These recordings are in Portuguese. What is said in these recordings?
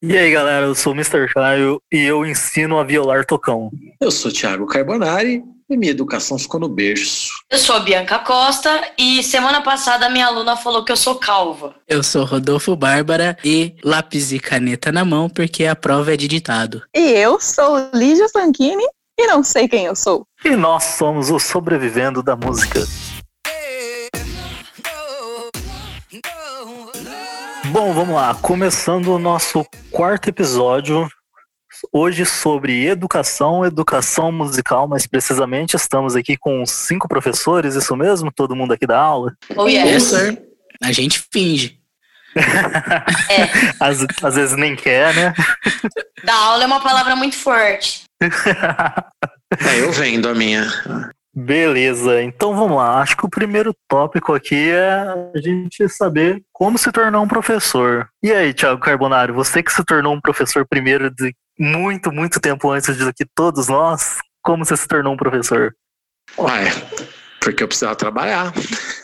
E aí galera, eu sou o Mr. Caio e eu ensino a violar tocão. Eu sou Thiago Carbonari e minha educação ficou no berço. Eu sou a Bianca Costa e semana passada minha aluna falou que eu sou calva. Eu sou Rodolfo Bárbara e lápis e caneta na mão porque a prova é de ditado. E eu sou Lígia Sanchini e não sei quem eu sou. E nós somos o sobrevivendo da música. Bom, vamos lá. Começando o nosso quarto episódio. Hoje sobre educação, educação musical, mas precisamente estamos aqui com cinco professores, isso mesmo? Todo mundo aqui da aula? Oh, yes. sir. A gente finge. É, Às, às vezes nem quer, né? da aula é uma palavra muito forte. É, eu vendo a minha. Beleza, então vamos lá. Acho que o primeiro tópico aqui é a gente saber como se tornar um professor. E aí, Thiago Carbonari, você que se tornou um professor primeiro de muito, muito tempo antes do que todos nós, como você se tornou um professor? Uai, porque eu precisava trabalhar.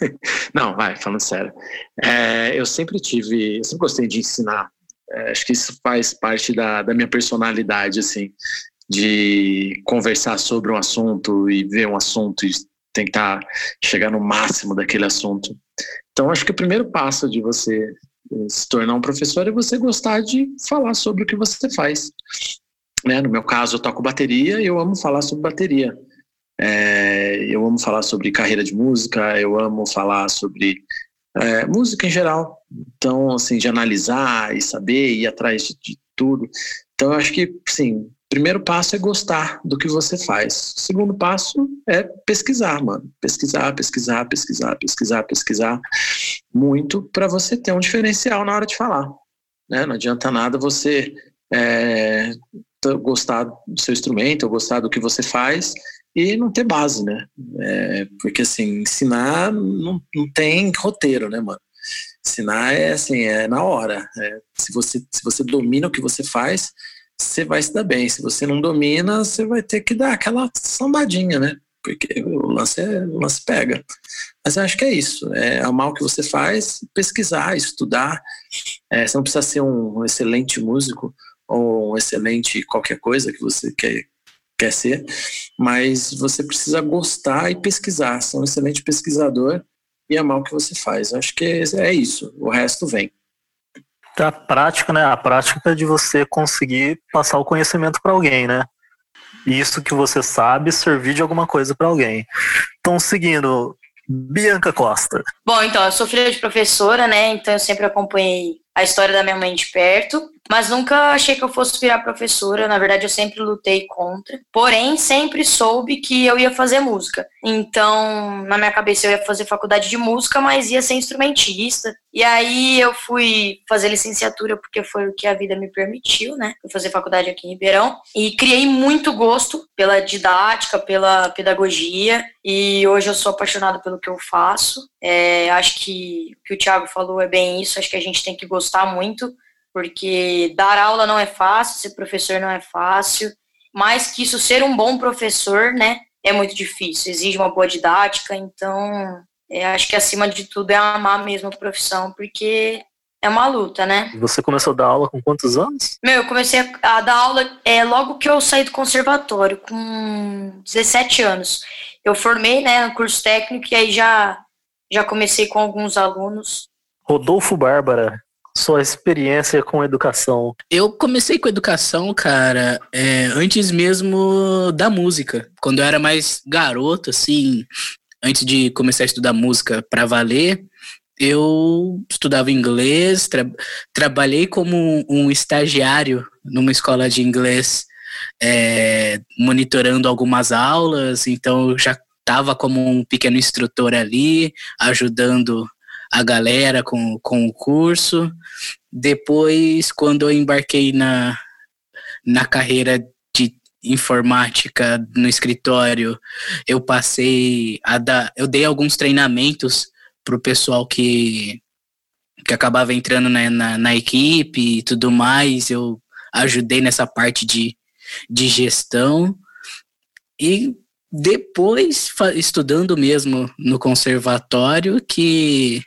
Não, vai, falando sério. É, eu sempre tive, eu sempre gostei de ensinar. É, acho que isso faz parte da, da minha personalidade, assim, de conversar sobre um assunto e ver um assunto e tentar chegar no máximo daquele assunto. Então, acho que o primeiro passo de você eh, se tornar um professor é você gostar de falar sobre o que você faz. Né? No meu caso, eu toco bateria e eu amo falar sobre bateria. É, eu amo falar sobre carreira de música, eu amo falar sobre é, música em geral. Então, assim, de analisar e saber, ir atrás de, de tudo. Então, eu acho que, sim, primeiro passo é gostar do que você faz. O segundo passo é pesquisar, mano. Pesquisar, pesquisar, pesquisar, pesquisar, pesquisar muito para você ter um diferencial na hora de falar. Né? Não adianta nada você é, gostar do seu instrumento ou gostar do que você faz e não ter base, né? É, porque assim, ensinar não, não tem roteiro, né, mano? Ensinar é assim, é na hora. É, se, você, se você domina o que você faz, você vai se dar bem. Se você não domina, você vai ter que dar aquela sambadinha, né? Porque o lance, é, o lance pega. Mas eu acho que é isso. É amar o que você faz, pesquisar, estudar. É, você não precisa ser um excelente músico ou um excelente qualquer coisa que você quer, quer ser, mas você precisa gostar e pesquisar. Ser um excelente pesquisador e amar o que você faz. Eu acho que é isso. O resto vem. A prática, né? A prática de você conseguir passar o conhecimento para alguém, né? Isso que você sabe servir de alguma coisa para alguém. Então, seguindo, Bianca Costa. Bom, então, eu sou filha de professora, né? Então eu sempre acompanhei a história da minha mãe de perto, mas nunca achei que eu fosse virar professora. Na verdade, eu sempre lutei contra. Porém, sempre soube que eu ia fazer música. Então, na minha cabeça, eu ia fazer faculdade de música, mas ia ser instrumentista. E aí eu fui fazer licenciatura porque foi o que a vida me permitiu, né? Fui fazer faculdade aqui em Ribeirão e criei muito gosto pela didática, pela pedagogia. E hoje eu sou apaixonada pelo que eu faço. É, acho que o que o Thiago falou é bem isso. Acho que a gente tem que gostar muito, porque dar aula não é fácil, ser professor não é fácil. Mais que isso, ser um bom professor, né, é muito difícil. Exige uma boa didática. Então, é, acho que acima de tudo é amar mesmo a profissão, porque é uma luta, né? Você começou a dar aula com quantos anos? Meu, eu comecei a, a dar aula é, logo que eu saí do conservatório, com 17 anos. Eu formei, né, no curso técnico e aí já, já comecei com alguns alunos. Rodolfo Bárbara, sua experiência com educação. Eu comecei com educação, cara, é, antes mesmo da música. Quando eu era mais garoto, assim, antes de começar a estudar música pra valer, eu estudava inglês, tra- trabalhei como um estagiário numa escola de inglês, é, monitorando algumas aulas, então já estava como um pequeno instrutor ali, ajudando a galera com, com o curso. Depois, quando eu embarquei na, na carreira de informática no escritório, eu passei a dar, eu dei alguns treinamentos para o pessoal que, que acabava entrando na, na, na equipe e tudo mais. Eu ajudei nessa parte de, de gestão. E depois, estudando mesmo no conservatório, que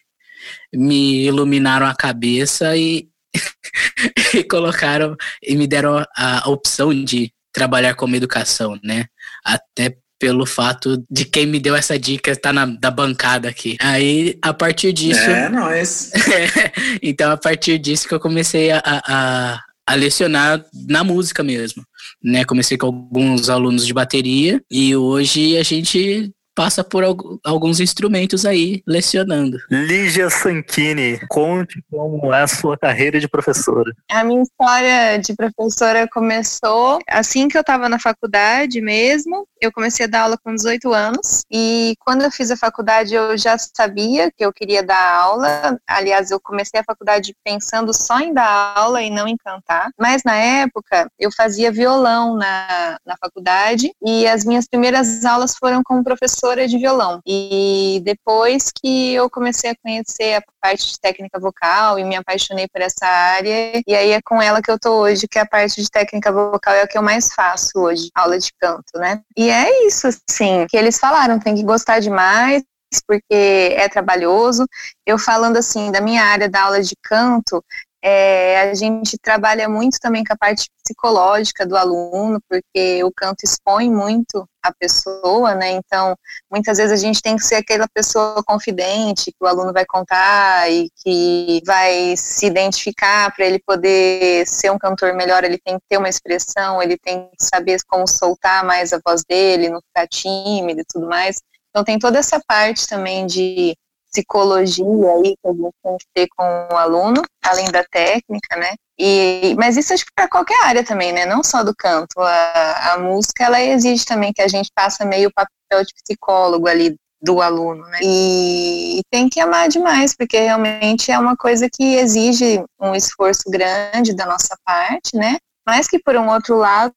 me iluminaram a cabeça e e colocaram e me deram a opção de trabalhar como educação, né? Até pelo fato de quem me deu essa dica tá na da bancada aqui. Aí, a partir disso. É, nós. então, a partir disso que eu comecei a, a, a lecionar na música mesmo. Né? Comecei com alguns alunos de bateria e hoje a gente passa por alguns instrumentos aí lecionando. Lígia Sanchini, conte como é a sua carreira de professora. A minha história de professora começou assim que eu estava na faculdade mesmo. Eu comecei a dar aula com 18 anos e quando eu fiz a faculdade eu já sabia que eu queria dar aula. Aliás, eu comecei a faculdade pensando só em dar aula e não em cantar. Mas na época eu fazia violão na, na faculdade e as minhas primeiras aulas foram com o professor professora de violão. E depois que eu comecei a conhecer a parte de técnica vocal e me apaixonei por essa área, e aí é com ela que eu tô hoje, que a parte de técnica vocal é o que eu mais faço hoje, aula de canto, né? E é isso, assim, que eles falaram, tem que gostar demais, porque é trabalhoso. Eu falando assim da minha área da aula de canto, é, a gente trabalha muito também com a parte psicológica do aluno, porque o canto expõe muito a pessoa, né? Então, muitas vezes a gente tem que ser aquela pessoa confidente que o aluno vai contar e que vai se identificar para ele poder ser um cantor melhor. Ele tem que ter uma expressão, ele tem que saber como soltar mais a voz dele, não ficar tímido e tudo mais. Então, tem toda essa parte também de psicologia aí que a gente tem que ter com o aluno, além da técnica, né? E, mas isso acho que para qualquer área também, né? Não só do canto. A, a música, ela exige também que a gente faça meio papel de psicólogo ali do aluno, né? E tem que amar demais, porque realmente é uma coisa que exige um esforço grande da nossa parte, né? Mas que, por um outro lado,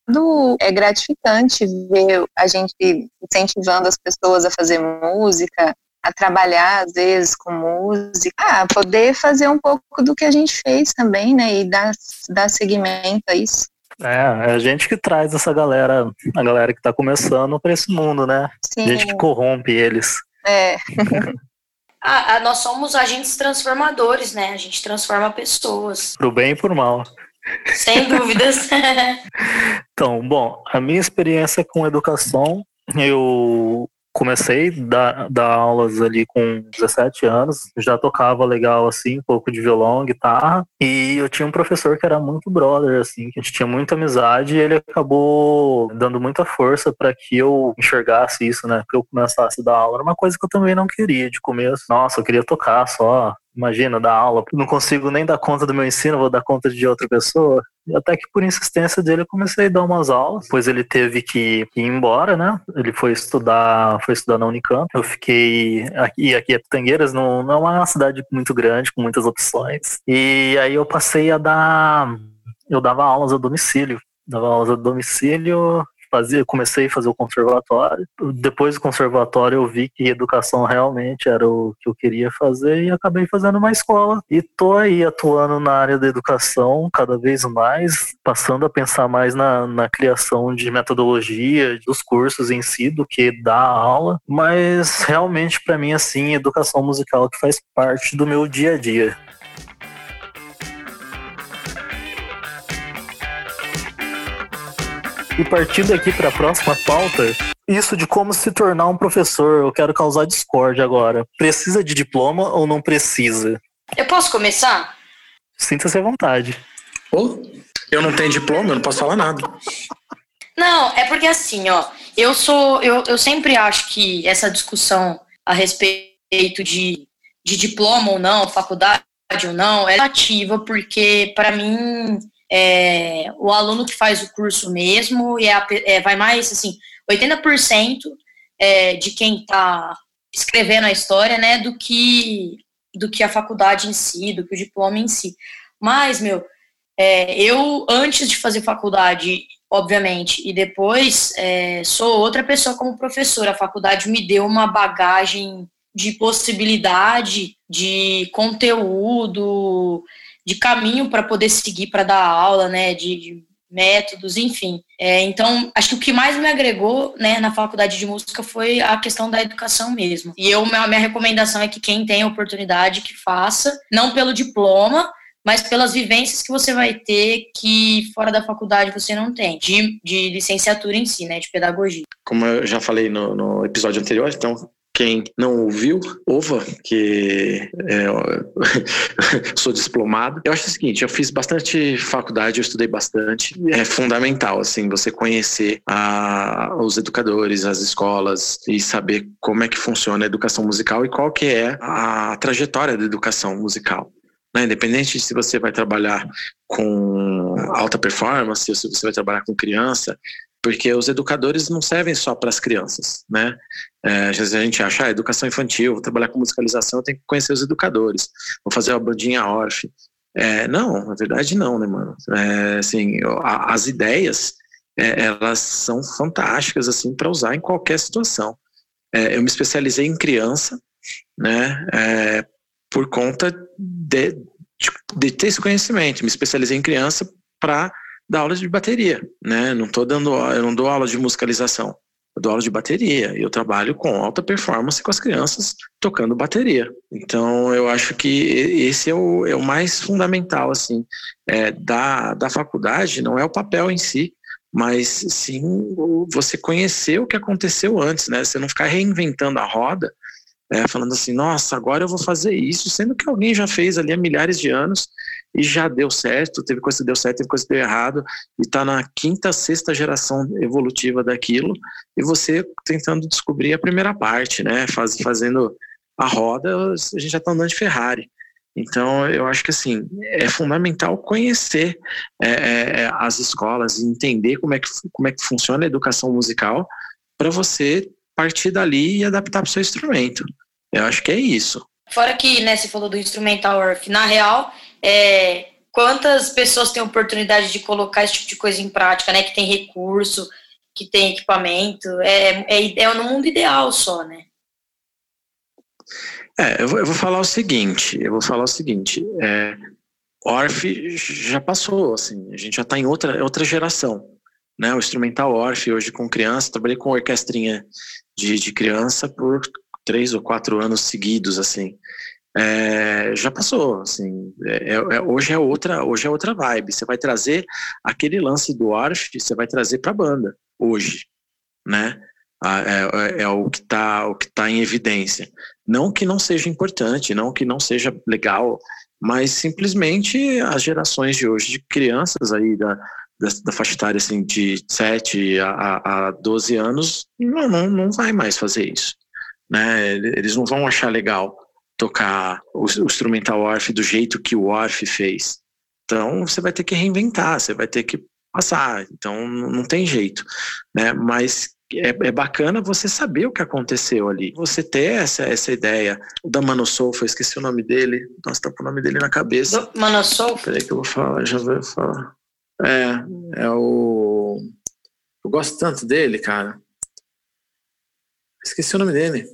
é gratificante ver a gente incentivando as pessoas a fazer música, a trabalhar, às vezes, com música, ah, poder fazer um pouco do que a gente fez também, né, e dar, dar seguimento a isso. É, é a gente que traz essa galera, a galera que tá começando para esse mundo, né? Sim. A gente que corrompe eles. É. ah, nós somos agentes transformadores, né? A gente transforma pessoas. Pro bem e pro mal. Sem dúvidas. então, bom, a minha experiência com educação, eu comecei a dar, dar, aulas ali com 17 anos, já tocava legal assim, um pouco de violão, guitarra, e eu tinha um professor que era muito brother assim, que a gente tinha muita amizade, e ele acabou dando muita força para que eu enxergasse isso, né, que eu começasse a dar aula. Era uma coisa que eu também não queria de começo. Nossa, eu queria tocar só, Imagina, dar aula, não consigo nem dar conta do meu ensino, vou dar conta de outra pessoa. Até que por insistência dele eu comecei a dar umas aulas, pois ele teve que, ir embora, né? Ele foi estudar, foi estudar na Unicamp. Eu fiquei aqui, aqui é Pitangueiras, não, não é uma cidade muito grande, com muitas opções. E aí eu passei a dar, eu dava aulas a domicílio. Dava aulas a domicílio, fazia, comecei a fazer o conservatório. Depois do conservatório eu vi que educação realmente era o que eu queria fazer e acabei fazendo uma escola. E tô aí atuando na área da educação cada vez mais, passando a pensar mais na, na criação de metodologia, dos cursos em si, do que dar aula. Mas realmente para mim assim, educação musical que faz parte do meu dia a dia. E partindo aqui para a próxima pauta, isso de como se tornar um professor, eu quero causar discórdia agora. Precisa de diploma ou não precisa? Eu posso começar? Sinta-se à vontade. Oh, eu não tenho diploma, eu não posso falar nada. Não, é porque assim, ó, eu sou, eu, eu sempre acho que essa discussão a respeito de, de diploma ou não, faculdade ou não, é ativa, porque para mim é, o aluno que faz o curso mesmo, e é, é vai mais, assim, 80% é, de quem está escrevendo a história, né, do que, do que a faculdade em si, do que o diploma em si. Mas, meu, é, eu, antes de fazer faculdade, obviamente, e depois, é, sou outra pessoa como professora. A faculdade me deu uma bagagem de possibilidade, de conteúdo, de caminho para poder seguir para dar aula, né, de, de métodos, enfim. É, então, acho que o que mais me agregou, né, na faculdade de música foi a questão da educação mesmo. E eu, minha, minha recomendação é que quem tem a oportunidade que faça, não pelo diploma, mas pelas vivências que você vai ter que fora da faculdade você não tem, de, de licenciatura em si, né, de pedagogia. Como eu já falei no, no episódio anterior, então quem não ouviu, ouva, que é, sou diplomado. Eu acho o seguinte, eu fiz bastante faculdade, eu estudei bastante. É fundamental, assim, você conhecer a, os educadores, as escolas e saber como é que funciona a educação musical e qual que é a trajetória da educação musical. Né? Independente de se você vai trabalhar com alta performance ou se você vai trabalhar com criança, porque os educadores não servem só para as crianças, né? É, às vezes a gente acha, ah, educação infantil, vou trabalhar com musicalização, eu tenho que conhecer os educadores, vou fazer a bandinha ORF. É, não, na verdade não, né, mano? É, assim, a, as ideias, é, elas são fantásticas, assim, para usar em qualquer situação. É, eu me especializei em criança, né, é, por conta de, de, de ter esse conhecimento, me especializei em criança para dar aula de bateria, né? Não tô dando, eu não dou aula de musicalização, eu dou aula de bateria eu trabalho com alta performance com as crianças tocando bateria. Então eu acho que esse é o, é o mais fundamental assim é, da, da faculdade, não é o papel em si, mas sim você conhecer o que aconteceu antes, né? Você não ficar reinventando a roda é, falando assim, nossa, agora eu vou fazer isso, sendo que alguém já fez ali há milhares de anos e já deu certo, teve coisa que deu certo, teve coisa que deu errado, e está na quinta, sexta geração evolutiva daquilo, e você tentando descobrir a primeira parte, né? Faz, fazendo a roda, a gente já está andando de Ferrari. Então, eu acho que assim é fundamental conhecer é, é, é as escolas e entender como é que, como é que funciona a educação musical para você partir dali e adaptar para o seu instrumento. Eu acho que é isso. Fora que, né, você falou do instrumental na real, é, quantas pessoas têm oportunidade de colocar esse tipo de coisa em prática, né, que tem recurso, que tem equipamento, é, é, é no mundo ideal só, né? É, eu vou, eu vou falar o seguinte, eu vou falar o seguinte, é, já passou, assim, a gente já está em outra, outra geração, né, o instrumental Orff hoje com criança, trabalhei com orquestrinha de, de criança por três ou quatro anos seguidos, assim. É, já passou, assim, é, é, hoje é outra, hoje é outra vibe. Você vai trazer aquele lance do Orff, você vai trazer para a banda hoje, né? É, é, é, o que está o que tá em evidência. Não que não seja importante, não que não seja legal, mas simplesmente as gerações de hoje de crianças aí da, da, da faixa etária assim, de 7 a, a 12 anos não, não, não vai mais fazer isso. Né? Eles não vão achar legal tocar o, o instrumental Orff do jeito que o Orff fez. Então você vai ter que reinventar, você vai ter que passar. Então não tem jeito, né? Mas é, é, bacana você saber o que aconteceu ali. Você ter essa, essa ideia. O da eu esqueci o nome dele. Nossa, tá com o nome dele na cabeça. Manosolfa? Peraí que eu vou falar, já vou falar. É, é o. Eu gosto tanto dele, cara. Esqueci o nome dele.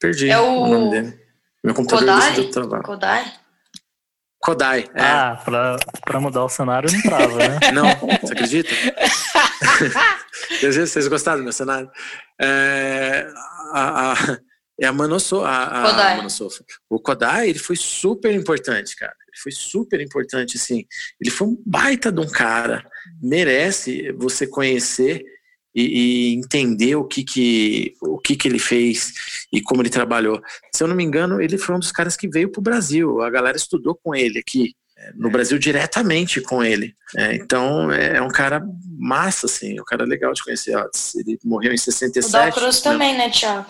perdi é o... o... nome dele. Meu computador Kodai? travar. Kodai? Kodai, é. Ah, pra, pra mudar o cenário não trava, né? não, você acredita? Vocês gostaram do meu cenário? É, a, a, é a Manosso, a, a, Kodai. a O Kodai, ele foi super importante, cara foi super importante, assim. Ele foi um baita de um cara, merece você conhecer e, e, entender o que que, o que que ele fez e como ele trabalhou. Se eu não me engano, ele foi um dos caras que veio para o Brasil. A galera estudou com ele aqui é, no Brasil diretamente com ele. É, então é, é, um cara massa, assim, um cara legal de conhecer. Ele morreu em 67. O Dal Cruz né? também, né, Thiago?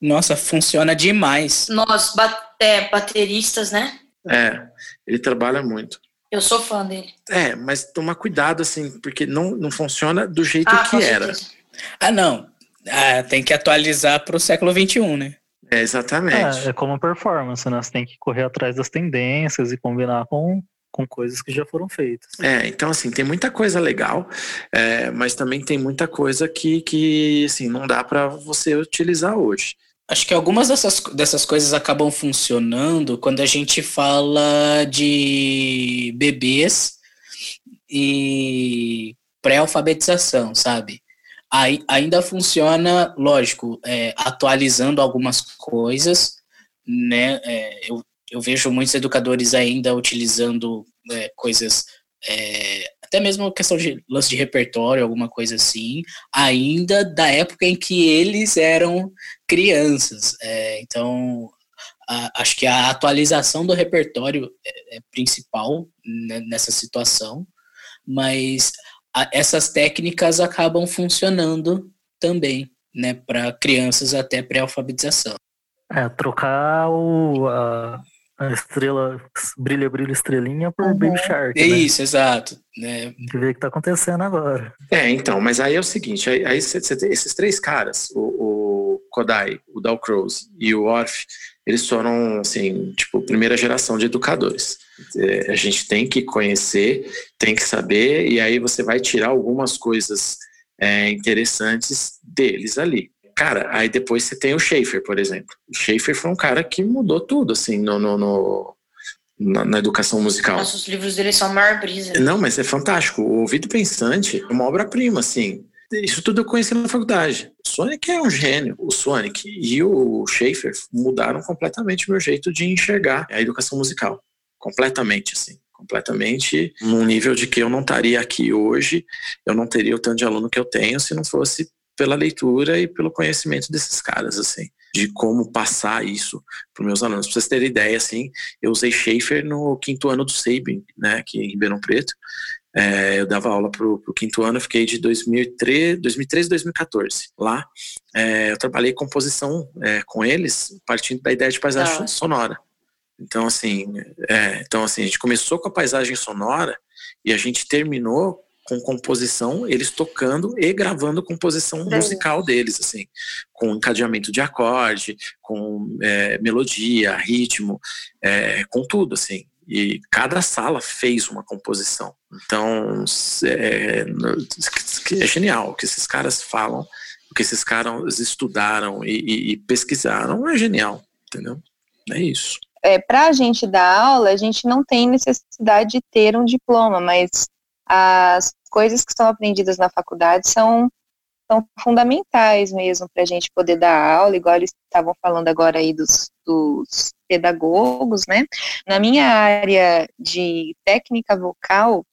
Nossa, funciona demais. Nós, bat é, bateristas, né? É, ele trabalha muito. Eu sou fã dele. É, mas toma cuidado, assim, porque não, não funciona do jeito ah, que era. Ah, não. Ah, tem que atualizar para o século XXI, né? É, exatamente. É, é como performance, né? Você tem que correr atrás das tendências e combinar com, com coisas que já foram feitas. É, então assim, tem muita coisa legal, é, mas também tem muita coisa que, que assim, não dá para você utilizar hoje. Acho que algumas dessas, dessas coisas acabam funcionando quando a gente fala de bebês e pré-alfabetização, sabe? Aí, ainda funciona, lógico, é, atualizando algumas coisas, né? É, eu, eu vejo muitos educadores ainda utilizando é, coisas, é, até mesmo questão de lance de repertório, alguma coisa assim, ainda da época em que eles eram crianças. É, então, a, acho que a atualização do repertório é, é principal né, nessa situação, mas a, essas técnicas acabam funcionando também, né, para crianças até pré-alfabetização. É, trocar o, a, a estrela brilha, brilha, estrelinha por uhum. Baby Shark. É né? isso, exato. Né? Tem que ver o que tá acontecendo agora. É, então, mas aí é o seguinte: aí, aí cê, cê, esses três caras, o, o Kodai, o Dalcroze e o Orff, eles foram, assim, tipo, primeira geração de educadores. É, a gente tem que conhecer, tem que saber, e aí você vai tirar algumas coisas é, interessantes deles ali. Cara, aí depois você tem o Schaefer, por exemplo. O Schaefer foi um cara que mudou tudo, assim, no, no, no na, na, educação musical. Nossa, os livros dele são maior brisa. Não, mas é fantástico. O Ouvido Pensante é uma obra-prima, assim. Isso tudo eu conheci na faculdade. O Sonic é um gênio. O Sonic e o Schaefer mudaram completamente o meu jeito de enxergar a educação musical. Completamente, assim completamente num nível de que eu não estaria aqui hoje, eu não teria o tanto de aluno que eu tenho se não fosse pela leitura e pelo conhecimento desses caras, assim, de como passar isso para meus alunos. Para vocês terem ideia, assim, eu usei Schaefer no quinto ano do Sabin, né, aqui em Ribeirão Preto. É, eu dava aula para o quinto ano, fiquei de 2003, 2013 2014 lá. É, eu trabalhei composição é, com eles, partindo da ideia de paisagem ah. sonora. Então assim, é, então, assim, a gente começou com a paisagem sonora e a gente terminou com composição, eles tocando e gravando composição musical deles, assim, com encadeamento de acorde, com é, melodia, ritmo, é, com tudo, assim. E cada sala fez uma composição. Então, é, é genial o que esses caras falam, o que esses caras estudaram e, e, e pesquisaram é genial, entendeu? É isso. É, para a gente dar aula, a gente não tem necessidade de ter um diploma, mas as coisas que são aprendidas na faculdade são, são fundamentais mesmo para a gente poder dar aula, igual eles estavam falando agora aí dos, dos pedagogos, né? Na minha área de técnica vocal,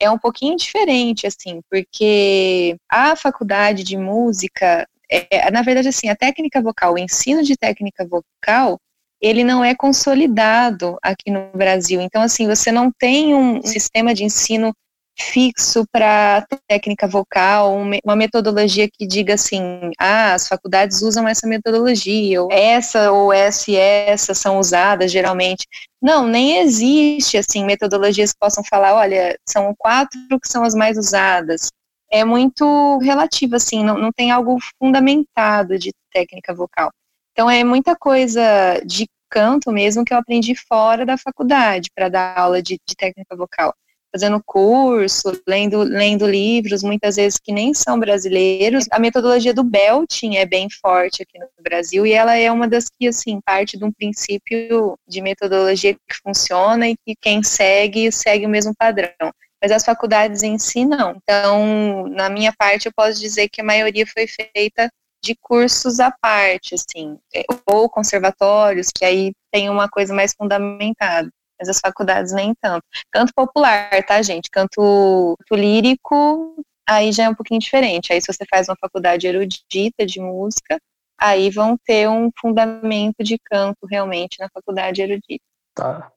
é um pouquinho diferente, assim, porque a faculdade de música, é, na verdade, assim, a técnica vocal, o ensino de técnica vocal, ele não é consolidado aqui no Brasil. Então, assim, você não tem um sistema de ensino fixo para técnica vocal, uma metodologia que diga assim, ah, as faculdades usam essa metodologia, ou essa ou essa e essa são usadas geralmente. Não, nem existe assim metodologias que possam falar, olha, são quatro que são as mais usadas. É muito relativo assim, não, não tem algo fundamentado de técnica vocal. Então é muita coisa de canto mesmo que eu aprendi fora da faculdade para dar aula de, de técnica vocal fazendo curso, lendo, lendo livros, muitas vezes que nem são brasileiros. A metodologia do belting é bem forte aqui no Brasil e ela é uma das que, assim, parte de um princípio de metodologia que funciona e que quem segue, segue o mesmo padrão. Mas as faculdades em si, não. Então, na minha parte, eu posso dizer que a maioria foi feita de cursos à parte, assim, ou conservatórios, que aí tem uma coisa mais fundamentada mas as faculdades nem tanto. Canto popular, tá, gente? Canto, canto lírico, aí já é um pouquinho diferente. Aí se você faz uma faculdade erudita de música, aí vão ter um fundamento de canto realmente na faculdade erudita. Tá.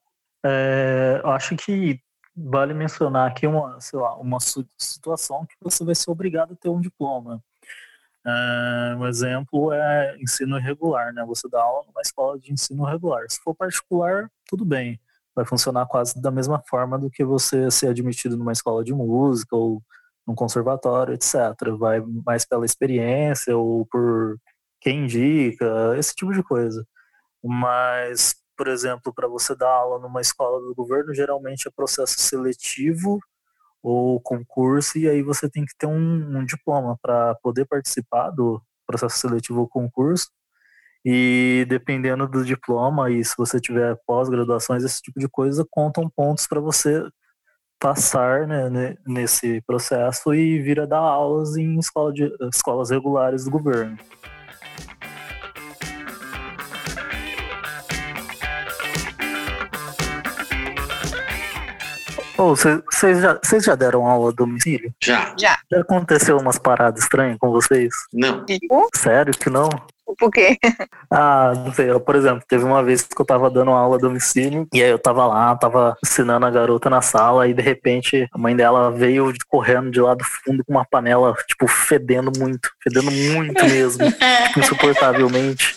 É, acho que vale mencionar aqui uma, sei lá, uma situação que você vai ser obrigado a ter um diploma. É, um exemplo é ensino regular, né? Você dá aula numa escola de ensino regular. Se for particular, tudo bem vai funcionar quase da mesma forma do que você ser admitido numa escola de música ou num conservatório, etc. Vai mais pela experiência ou por quem indica, esse tipo de coisa. Mas, por exemplo, para você dar aula numa escola do governo, geralmente é processo seletivo ou concurso, e aí você tem que ter um, um diploma para poder participar do processo seletivo ou concurso e dependendo do diploma e se você tiver pós-graduações, esse tipo de coisa, contam pontos para você passar né, nesse processo e vir a dar aulas em escola de, escolas regulares do governo. Vocês oh, já, já deram aula a domicílio? Já. Já. Já aconteceu umas paradas estranhas com vocês? Não. Tipo? Sério que não? Por quê? Ah, não sei. Eu, por exemplo, teve uma vez que eu tava dando aula a domicílio e aí eu tava lá, tava ensinando a garota na sala e de repente a mãe dela veio correndo de lá do fundo com uma panela, tipo, fedendo muito, fedendo muito mesmo, insuportavelmente.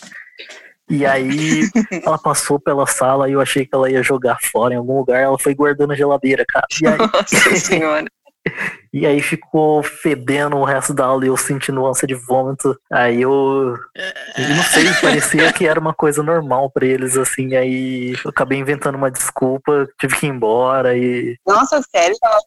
E aí ela passou pela sala e eu achei que ela ia jogar fora em algum lugar, ela foi guardando na geladeira, cara. E aí, Nossa senhora. e aí ficou fedendo o resto da aula e eu sentindo ânsia de vômito. Aí eu, eu não sei, parecia que era uma coisa normal pra eles, assim. Aí eu acabei inventando uma desculpa, tive que ir embora e. Nossa, sério? Tava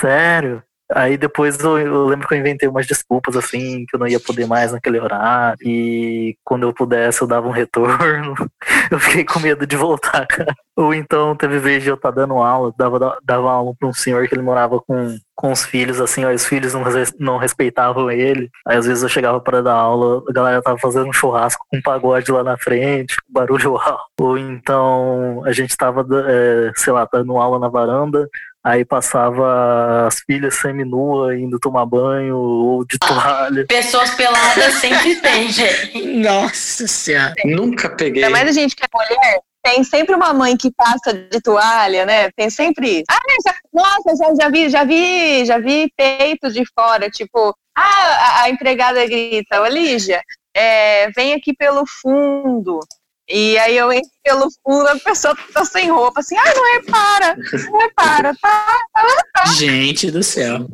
Sério? Aí depois eu, eu lembro que eu inventei umas desculpas, assim, que eu não ia poder mais naquele horário. E quando eu pudesse, eu dava um retorno. Eu fiquei com medo de voltar, cara. Ou então teve vez de eu estar dando aula, dava, dava aula pra um senhor que ele morava com, com os filhos, assim, ó, os filhos não, não respeitavam ele. Aí às vezes eu chegava para dar aula, a galera tava fazendo um churrasco com um pagode lá na frente, com barulho alto. Ou então a gente tava, é, sei lá, dando aula na varanda, Aí passava as filhas semi-nua indo tomar banho ou de toalha. Pessoas peladas sempre tem, gente. Nossa senhora. Nunca peguei. Ainda mais a gente que é mulher, tem sempre uma mãe que passa de toalha, né? Tem sempre isso. Ah, já, nossa, já, já vi, já vi, já vi peito de fora, tipo, ah, a, a empregada grita, ô Lígia, é, vem aqui pelo fundo. E aí eu entro pelo fundo, a pessoa tá sem roupa, assim, ah, não repara, não repara, tá? Gente do céu.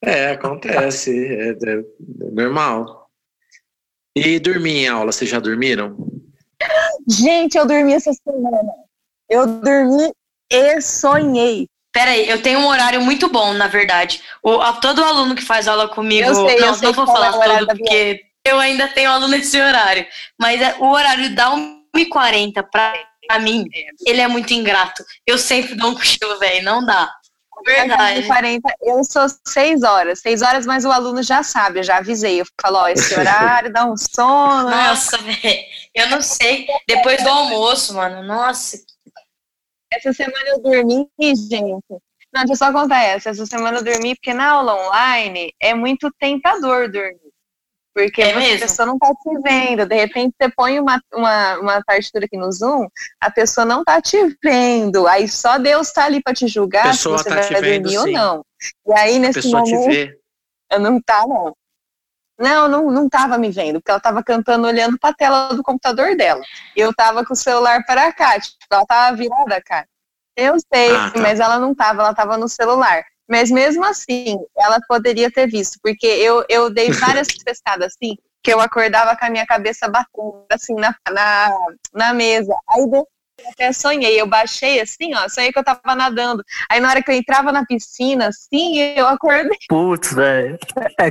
É, acontece. É, é normal. E dormir em aula, vocês já dormiram? Gente, eu dormi essa semana. Eu dormi e sonhei. Pera aí, eu tenho um horário muito bom, na verdade. O, a- todo aluno que faz aula comigo. Eu sei, não, eu sei não vou é falar o horário todo, da porque eu ainda tenho aluno nesse horário. Mas é, o horário da 1h40 pra, pra mim, ele é muito ingrato. Eu sempre dou um cochilo, velho. Não dá. Verdade. 40, eu sou seis horas. Seis horas, mas o aluno já sabe, eu já avisei. Eu falo, ó, esse horário dá um sono. né? Nossa, velho. Eu não sei. Depois do almoço, mano. Nossa. Essa semana eu dormi, gente. Não, deixa eu só contar essa. Essa semana eu dormi porque na aula online é muito tentador dormir. Porque É você- a pessoa não tá te vendo. De repente você põe uma, uma, uma partitura aqui no Zoom, a pessoa não tá te vendo. Aí só Deus tá ali pra te julgar A se você tá vai te vendo, dormir ou sim. não. E aí, A nesse pessoa te momento, vê. eu não tá, não. Não, não, não tava me vendo, porque ela tava cantando olhando pra tela do computador dela. E eu tava com o celular para cá, tipo, ela tava virada, cara. Eu sei, Ah, tá. mas ela não tava, ela tava no celular. Mas mesmo assim, ela poderia ter visto, porque eu, eu dei várias pescadas assim, que eu acordava com a minha cabeça batendo assim na, na, na mesa. Aí até sonhei, eu baixei assim, ó, sonhei que eu tava nadando. Aí na hora que eu entrava na piscina, assim, eu acordei. Putz, velho. É,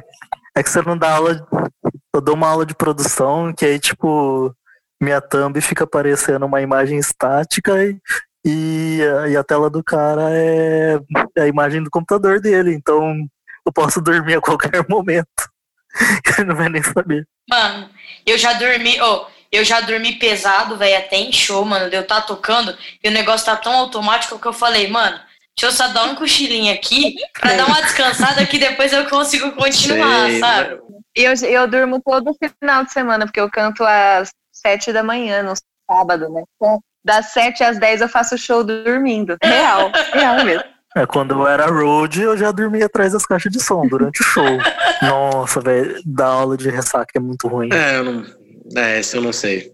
é que você não dá aula. Eu dou uma aula de produção que aí, tipo, minha thumb fica aparecendo uma imagem estática e, e, a, e a tela do cara é, é a imagem do computador dele. Então eu posso dormir a qualquer momento. Ele não vai nem saber. Mano, eu já dormi, ó, eu já dormi pesado, velho, até em show, mano. de Eu tá tocando e o negócio tá tão automático que eu falei, mano, deixa eu só dar um cochilinho aqui pra dar uma descansada que depois eu consigo continuar, Sei, sabe? E eu, eu durmo todo final de semana, porque eu canto às sete da manhã, no sábado, né? Então, das sete às dez eu faço show dormindo. Real, real mesmo. É, quando eu era road, eu já dormia atrás das caixas de som durante o show. Nossa, velho, dar aula de ressaca é muito ruim. É, eu não. É, esse eu não sei.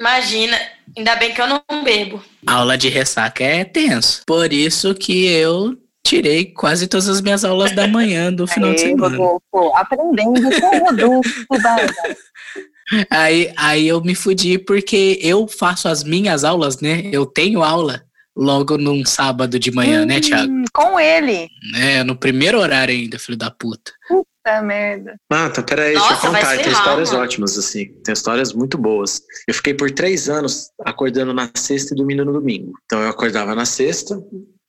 Imagina, ainda bem que eu não bebo. Aula de ressaca é tenso. Por isso que eu tirei quase todas as minhas aulas da manhã do final de Aí, semana. Rodolfo, aprendendo com o Rodolfo. Aí, aí eu me fudi porque eu faço as minhas aulas, né? Eu tenho aula logo num sábado de manhã, né, Thiago? Hum, Com ele. É, no primeiro horário ainda, filho da puta. Puta merda. Ah, tá, peraí, Nossa, deixa eu contar. Tem histórias mano. ótimas, assim. Tem histórias muito boas. Eu fiquei por três anos acordando na sexta e dormindo no domingo. Então eu acordava na sexta,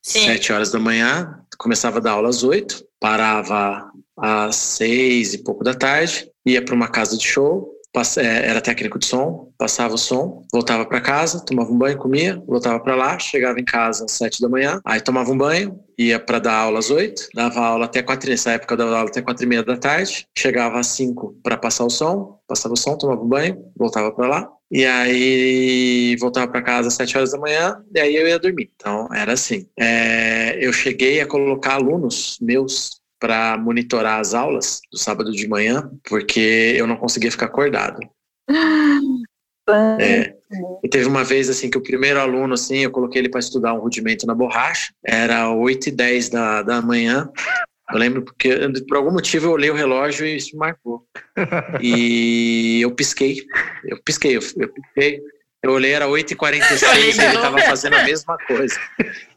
Sim. sete horas da manhã, começava a dar aula às oito, parava às seis e pouco da tarde, ia para uma casa de show, era técnico de som, passava o som, voltava para casa, tomava um banho, comia, voltava para lá, chegava em casa às sete da manhã, aí tomava um banho, ia para dar aula às oito, dava aula até quatro, nessa época eu dava aula até quatro e meia da tarde, chegava às cinco para passar o som, passava o som, tomava um banho, voltava para lá, e aí voltava para casa às sete horas da manhã, e aí eu ia dormir. Então era assim. É, eu cheguei a colocar alunos meus para monitorar as aulas do sábado de manhã, porque eu não conseguia ficar acordado. É. E teve uma vez assim que o primeiro aluno assim, eu coloquei ele para estudar um rudimento na borracha. Era 8 e 10 da, da manhã. Eu lembro porque por algum motivo eu olhei o relógio e isso marcou. E eu pisquei. Eu pisquei, eu, eu pisquei. Eu olhei, era 8h46 e ele estava fazendo a mesma coisa.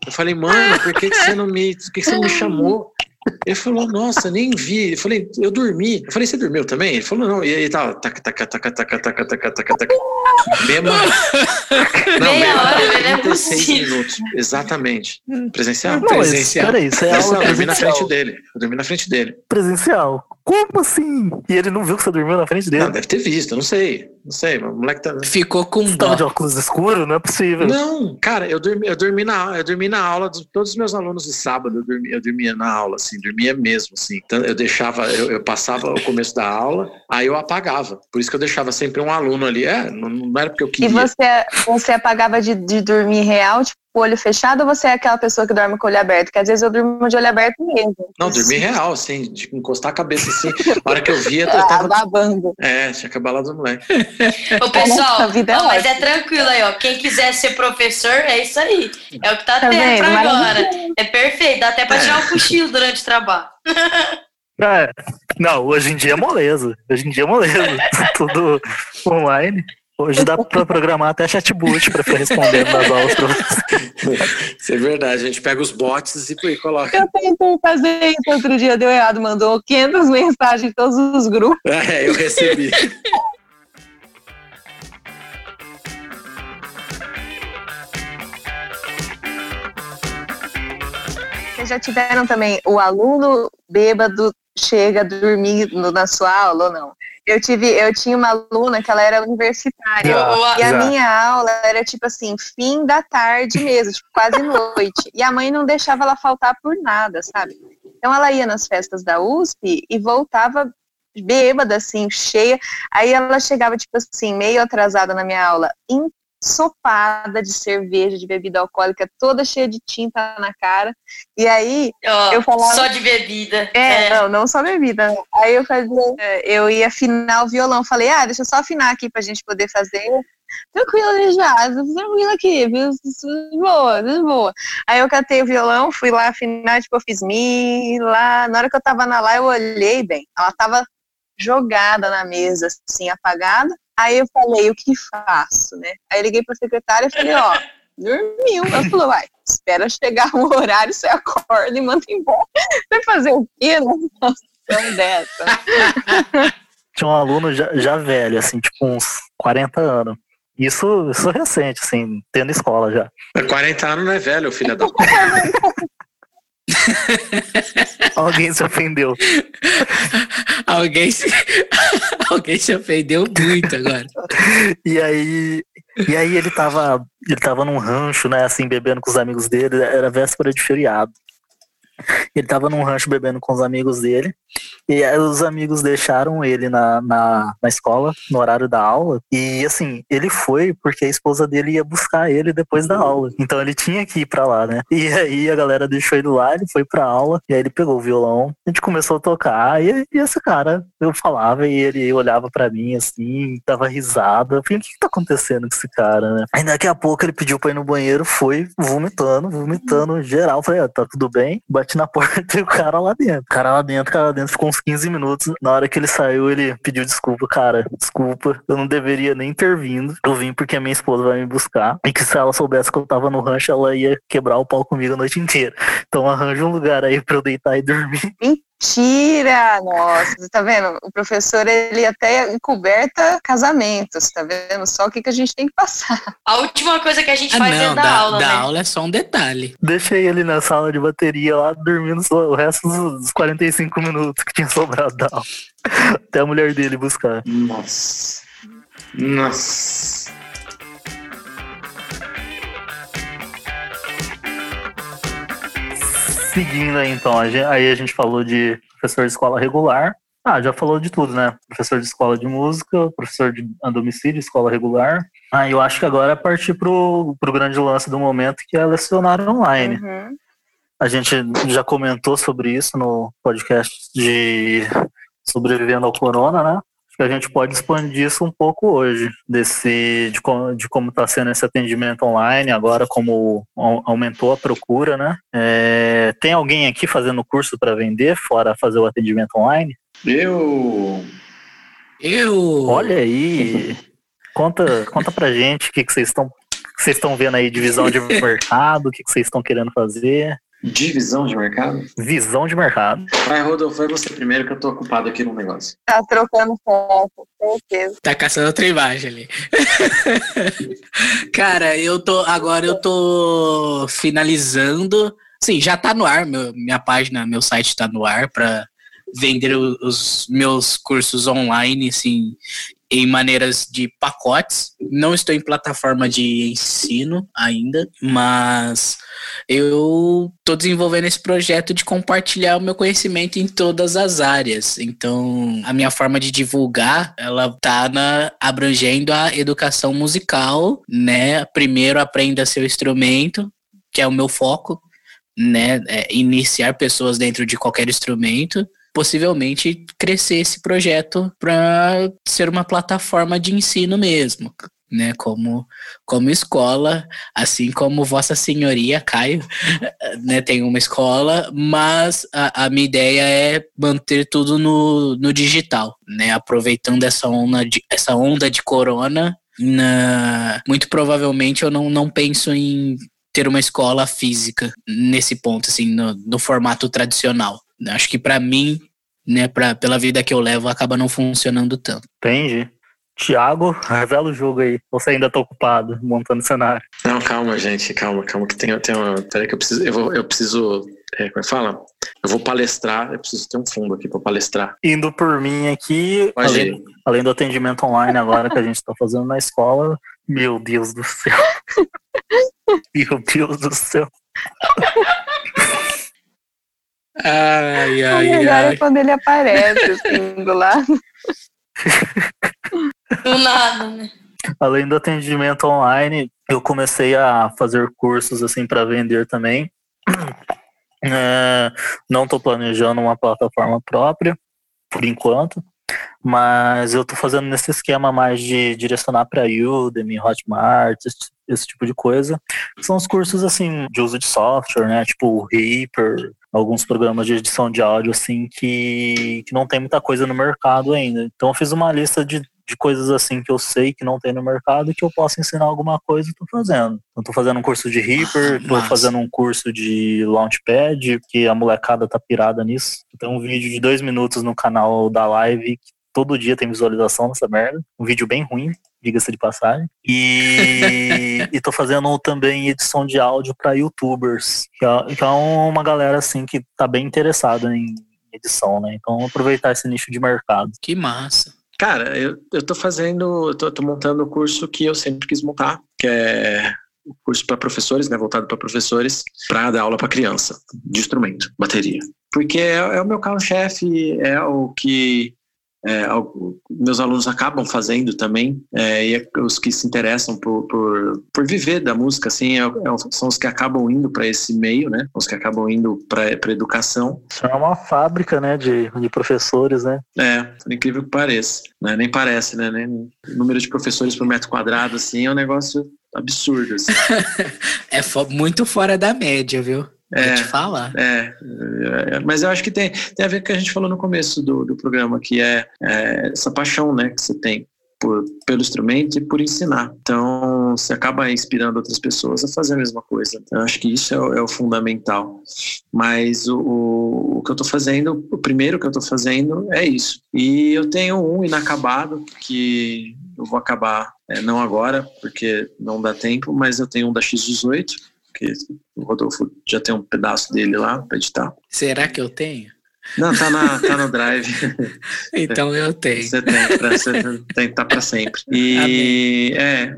Eu falei, mano, por que, que você não me. Por que, que você não me chamou? Ele falou, nossa, nem vi. Eu falei, eu dormi. Eu falei, você dormiu também? Ele falou, não. E aí tava. Taca, taca, taca, taca, taca, taca, taca, taca. Mesma. Não, meia hora, 36 é minutos. Exatamente. Presencial? Não, presencial. Peraí, isso é aula eu dormi na frente dele. Eu dormi na frente dele. Presencial? Como assim? E ele não viu que você dormiu na frente dele? Não, deve ter visto, não sei. Não sei, o moleque tá. Ficou com dó. Tava de óculos escuro? Não é possível. Não, cara, eu dormi, eu dormi, na, eu dormi na aula, de todos os meus alunos de sábado, eu dormia eu dormia na aula, assim dormia mesmo, assim. Então, eu deixava, eu, eu passava o começo da aula, aí eu apagava. Por isso que eu deixava sempre um aluno ali. É, não, não era porque eu E queria. você, você apagava de, de dormir real, tipo, olho fechado, ou você é aquela pessoa que dorme com o olho aberto? Porque às vezes eu durmo de olho aberto mesmo. Não, dormi real, assim, de encostar a cabeça assim. A hora que eu via, eu Ah, tava. babando. É, tinha acabado do moleque. Ô, pessoal, Nossa, vida é ó, mas é tranquilo aí, ó. Quem quiser ser professor, é isso aí. É o que tá, Tá tendo vendo? pra agora. É perfeito, dá até pra tirar um cochilo durante o trabalho. É. Não, hoje em dia é moleza. Hoje em dia é moleza. Tudo online. Hoje dá pra programar até chatbot pra ficar respondendo nas aulas você. Isso é verdade, a gente pega os bots e, e coloca. Eu tentei fazer isso outro dia, deu errado, mandou 500 mensagens em todos os grupos. É, eu recebi. Vocês já tiveram também o aluno bêbado chega no- na sua aula ou não? Eu tive, eu tinha uma aluna que ela era universitária. Já, E a já. minha aula era tipo assim, fim da tarde mesmo, tipo, quase noite. E a mãe não deixava ela faltar por nada, sabe? Então ela ia nas festas da USP e voltava bêbada, assim, cheia. Aí ela chegava, tipo assim, meio atrasada na minha aula, ensopada de cerveja, de bebida alcoólica, toda cheia de tinta na cara. E aí Ó, Eu falava- Só de bebida. é, não, não só bebida. né? Aí eu fazia, é, eu ia afinar o violão. Falei, ah, deixa eu só afinar aqui pra gente poder fazer. Tranquilo, ali já, tranquilo aqui, viu? Boa, boa. Aí eu catei o violão, fui lá afinar, tipo, eu fiz mi, lá. Na hora que eu tava na lá, eu olhei bem. Ela tava jogada na mesa, assim, apagada. Aí eu falei, o que faço, né? Aí eu liguei pra secretária e falei, ó, dormiu. Ela falou, vai, espera chegar o horário, você acorda e manda embora. Vai fazer o quê numa situação dessa? Tinha um aluno já, já velho, assim, tipo uns 40 anos. Isso, isso recente, assim, tendo escola já. 40 anos não é velho, filho da. Alguém se ofendeu. Alguém se, alguém se ofendeu muito agora. E aí, e aí ele tava, ele tava num rancho, né, assim, bebendo com os amigos dele, era véspera de feriado. Ele tava num rancho bebendo com os amigos dele, e os amigos deixaram ele na, na, na escola, no horário da aula, e assim, ele foi porque a esposa dele ia buscar ele depois da aula, então ele tinha que ir pra lá, né? E aí a galera deixou ele lá, ele foi pra aula, e aí ele pegou o violão, a gente começou a tocar, e, e esse cara, eu falava, e ele olhava pra mim assim, dava risada, eu falei, o que que tá acontecendo com esse cara, né? Aí daqui a pouco ele pediu pra ir no banheiro, foi vomitando, vomitando geral, falei, ah, tá tudo bem, na porta e o cara lá dentro, o cara lá dentro, o cara lá dentro ficou uns 15 minutos, na hora que ele saiu, ele pediu desculpa, cara, desculpa, eu não deveria nem ter vindo, eu vim porque a minha esposa vai me buscar, e que se ela soubesse que eu tava no rancho, ela ia quebrar o pau comigo a noite inteira, então arranja um lugar aí pra eu deitar e dormir. Mentira! Nossa, você tá vendo? O professor, ele até encoberta casamentos, tá vendo? Só o que, que a gente tem que passar. A última coisa que a gente Ah, faz não, dentro da, da, aula, da né? aula é só um detalhe. Deixei ele na sala de bateria lá, dormindo só o resto dos 45 minutos que tinha sobrado da aula. Até a mulher dele buscar. Nossa. Nossa. Seguindo aí, então, aí a gente falou de professor de escola regular. Ah, já falou de tudo, né? Professor de escola de música, professor de a domicílio, escola regular. Ah, eu acho que agora é partir pro, pro grande lance do momento, que é lecionar online. Uhum. A gente já comentou sobre isso no podcast de Sobrevivendo ao Corona, né? Acho que a gente pode expandir isso um pouco hoje, desse, de, como, de como está sendo esse atendimento online, agora como au- aumentou a procura, né? É, tem alguém aqui fazendo curso para vender, fora fazer o atendimento online? Eu. Eu. Olha aí! Conta, conta pra gente o que, que vocês estão. o que Vocês estão vendo aí de visão de mercado, o que, que vocês estão querendo fazer? Divisão de mercado? Visão de mercado. Vai, Rodolfo, vai você primeiro que eu tô ocupado aqui no negócio. Tá trocando foto, certeza. Tá caçando outra imagem ali. Cara, eu tô. Agora eu tô finalizando. Sim, já tá no ar. Meu, minha página, meu site tá no ar para vender os meus cursos online, assim, em maneiras de pacotes. Não estou em plataforma de ensino ainda, mas eu estou desenvolvendo esse projeto de compartilhar o meu conhecimento em todas as áreas. Então, a minha forma de divulgar, ela tá abrangendo a educação musical, né? Primeiro aprenda seu instrumento, que é o meu foco, né? É iniciar pessoas dentro de qualquer instrumento possivelmente crescer esse projeto para ser uma plataforma de ensino mesmo, né? Como, como escola, assim como Vossa Senhoria, Caio, né? Tem uma escola, mas a, a minha ideia é manter tudo no, no digital, né? Aproveitando essa onda de, essa onda de corona, na, muito provavelmente eu não, não penso em ter uma escola física nesse ponto, assim, no, no formato tradicional. Acho que para mim, né, pra, pela vida que eu levo, acaba não funcionando tanto. Entendi. Tiago, revela o jogo aí. Você ainda tá ocupado montando cenário. Não, calma, gente, calma, calma, que tem, tem uma. Peraí, que eu preciso. Eu, vou, eu preciso. É, como é que fala? Eu vou palestrar, eu preciso ter um fundo aqui pra palestrar. Indo por mim aqui, além, além do atendimento online agora que a gente tá fazendo na escola, meu Deus do céu. Meu Deus do céu. Ai, O ai, melhor é ai. quando ele aparece, assim, do lado. Do nada, né? Além do atendimento online, eu comecei a fazer cursos assim para vender também. É, não estou planejando uma plataforma própria por enquanto, mas eu estou fazendo nesse esquema mais de direcionar para Udemy, Hotmart, esse, esse tipo de coisa. São os cursos assim de uso de software, né? Tipo Reaper, alguns programas de edição de áudio assim que, que não tem muita coisa no mercado ainda. Então eu fiz uma lista de de coisas assim que eu sei que não tem no mercado e que eu posso ensinar alguma coisa, tô fazendo. Eu tô fazendo um curso de Reaper, tô Massa. fazendo um curso de Launchpad, que a molecada tá pirada nisso. Tem um vídeo de dois minutos no canal da live, que todo dia tem visualização nessa merda. Um vídeo bem ruim, diga-se de passagem. E, e tô fazendo também edição de áudio para youtubers, que é, que é uma galera assim que tá bem interessada em edição, né? Então aproveitar esse nicho de mercado. Que massa. Cara, eu, eu tô fazendo, eu tô, tô montando o curso que eu sempre quis montar, que é o curso para professores, né, voltado para professores, para dar aula para criança, de instrumento, bateria. Porque é, é o meu carro-chefe, é o que é, meus alunos acabam fazendo também, é, e é os que se interessam por, por, por viver da música, assim, é, é- são os que acabam indo para esse meio, né, os que acabam indo para educação. Isso é uma fábrica, né, de, de professores, né? É, por incrível que pareça. Né? Nem parece, né? Nem, o número de professores por metro quadrado, assim, é um negócio absurdo. Assim. É fo- muito fora da média, viu? É. te falar. É, é, mas eu acho que tem, tem a ver com o que a gente falou no começo do, do programa, que é, é essa paixão né, que você tem por, pelo instrumento e por ensinar. Então, você acaba inspirando outras pessoas a fazer a mesma coisa. Então, eu acho que isso é, o- é o fundamental. Mas o, o, o que eu estou fazendo, o primeiro que eu estou fazendo é isso. E eu tenho um inacabado que eu vou acabar, é, não agora, porque não dá tempo, mas eu tenho um da X18, que o Rodolfo já tem um pedaço dele lá para editar. Será que eu tenho? Não, tá, na, tá no drive. então eu tenho. Você tem, pra, você tem que estar tá para sempre. E, é,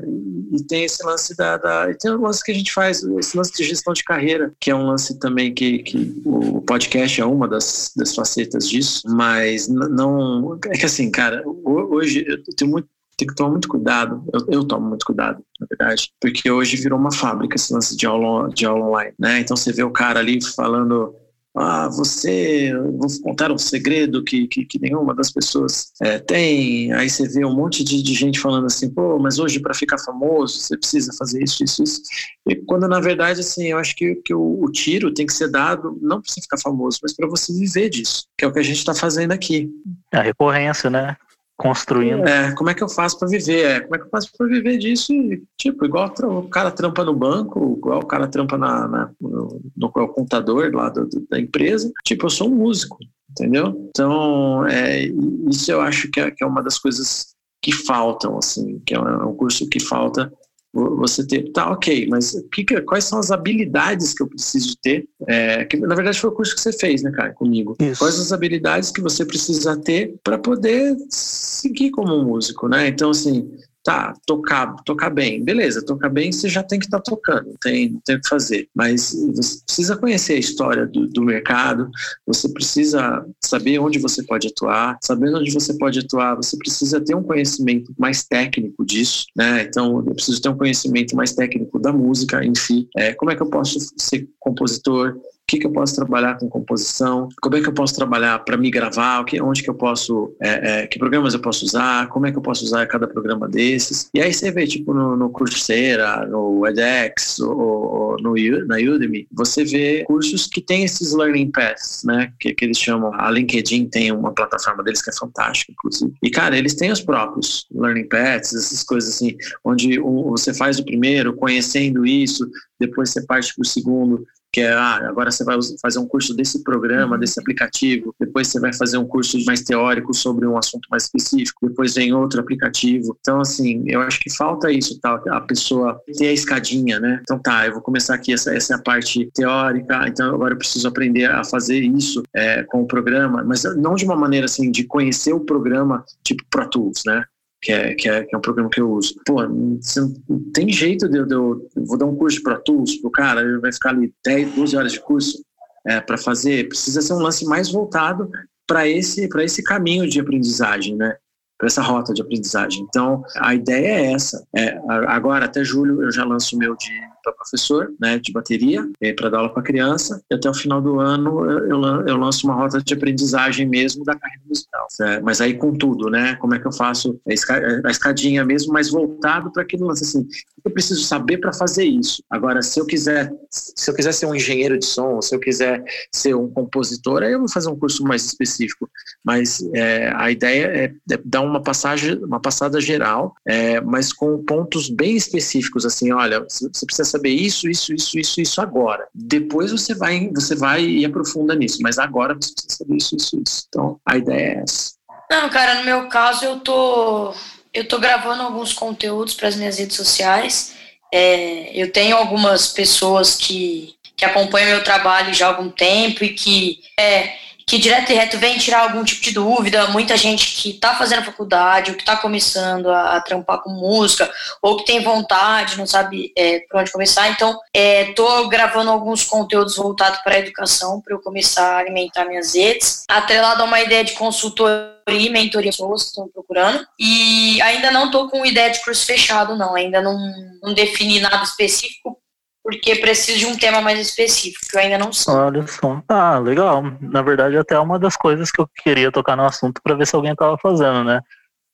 e tem esse lance da, da. tem um lance que a gente faz, esse lance de gestão de carreira, que é um lance também que, que o podcast é uma das, das facetas disso, mas não. É que assim, cara, hoje eu tenho muito tem que tomar muito cuidado. Eu, eu, tomo muito cuidado, na verdade, porque hoje virou uma fábrica esse lance de aula, de aula online, né? Então você vê o cara ali falando ah, você, vou contar um segredo que, que, que nenhuma das pessoas é, tem. Aí você vê um monte de, de gente falando assim, pô, mas hoje para ficar famoso você precisa fazer isso, isso, isso. E quando na verdade, assim, eu acho que, que o, o tiro tem que ser dado não para você ficar famoso, mas para você viver disso, que é o que a gente está fazendo aqui. A recorrência, né? Construindo. É, como é que eu faço para viver? É, como é que eu faço para viver disso? E, tipo, igual o cara trampa no banco, igual o cara trampa na, na no, no, computador lá do, do, da empresa. Tipo, eu sou um músico, entendeu? Então, é, isso eu acho que é, que é uma das coisas que faltam, assim, que é um curso que falta você ter, tá, ok, mas que, quais são as habilidades que eu preciso ter? É, que na verdade foi o curso que você fez, né, cara, comigo. Isso. Quais as habilidades que você precisa ter para poder seguir como um músico, né? Então, assim, tá, tocar, tocar bem, beleza, tocar bem você já tem que estar tá tocando, tem, tem o que fazer, mas você precisa conhecer a história do, do, mercado, você precisa saber onde você pode atuar, sabendo onde você pode atuar, você precisa ter um conhecimento mais técnico disso, né? Então, eu preciso ter um conhecimento mais técnico da música em si, é, como é que eu posso ser compositor, que, que eu posso trabalhar com composição, como é que eu posso trabalhar para me gravar, que, onde que eu posso, é, é, que programas eu posso usar, como é que eu posso usar cada programa desses. E aí você vê, tipo, no, no Coursera, no edX, ou, ou no, na Udemy, você vê cursos que tem esses learning paths, né, que, que eles chamam, a LinkedIn tem uma plataforma deles que é fantástica, inclusive. E, cara, eles têm os próprios learning paths, essas coisas assim, onde você faz o primeiro, conhecendo isso, depois você parte para o segundo, que é, ah, agora você vai fazer um curso desse programa, uhum. desse aplicativo, depois você vai fazer um curso mais teórico sobre um assunto mais específico, depois vem outro aplicativo. Então, assim, eu acho que falta isso, tá? A pessoa ter a escadinha, né? Então, tá, eu vou começar aqui, essa, essa é a parte teórica, então agora eu preciso aprender a fazer isso é, com o programa, mas não de uma maneira, assim, de conhecer o programa tipo Pro Tools, né? Que é, que é, que é um programa que eu uso. Pô, não tem jeito de eu, de eu vou dar um curso de Pro Tools pro cara, ele vai ficar ali 10, 12 horas de curso é, para fazer. Precisa ser um lance mais voltado para esse, esse caminho de aprendizagem, né? Para essa rota de aprendizagem. Então, a ideia é essa. É, agora, até julho, eu já lanço o meu de para professor, né, de bateria, para dar aula para criança, e até o final do ano eu, eu lanço uma rota de aprendizagem mesmo da carreira musical. Né? Mas aí com tudo, né? Como é que eu faço a escadinha mesmo, mas voltado para aquele lance assim, eu preciso saber para fazer isso. Agora, se eu quiser, se eu quiser ser um engenheiro de som, se eu quiser ser um compositor, aí eu vou fazer um curso mais específico. Mas é, a ideia é, é, dar uma passagem, uma passada geral, é, mas com pontos bem específicos, assim, olha, você precisa saber isso, isso, isso, isso, isso agora. Depois você vai, você vai e aprofunda nisso, mas agora você precisa saber isso, isso, isso. Então, a ideia é essa. Não, cara, no meu caso eu tô eu tô gravando alguns conteúdos para as minhas redes sociais. É, eu tenho algumas pessoas que, que acompanham meu trabalho já há algum tempo e que é, que direto e reto vem tirar algum tipo de dúvida, muita gente que está fazendo faculdade, ou que está começando a, a, trampar com música, ou que tem vontade, não sabe é, por onde começar. Então, estou é, gravando alguns conteúdos voltados para a educação, para eu começar a alimentar minhas redes, atrelado a uma ideia de consultoria e mentoria pessoas que estão procurando. E ainda não estou com ideia de curso fechado, não. Ainda não, não defini nada específico, porque preciso de um tema mais específico, que eu ainda não sei. Olha só. Ah, legal. Na verdade, até uma das coisas que eu queria tocar no assunto para ver se alguém estava fazendo, né?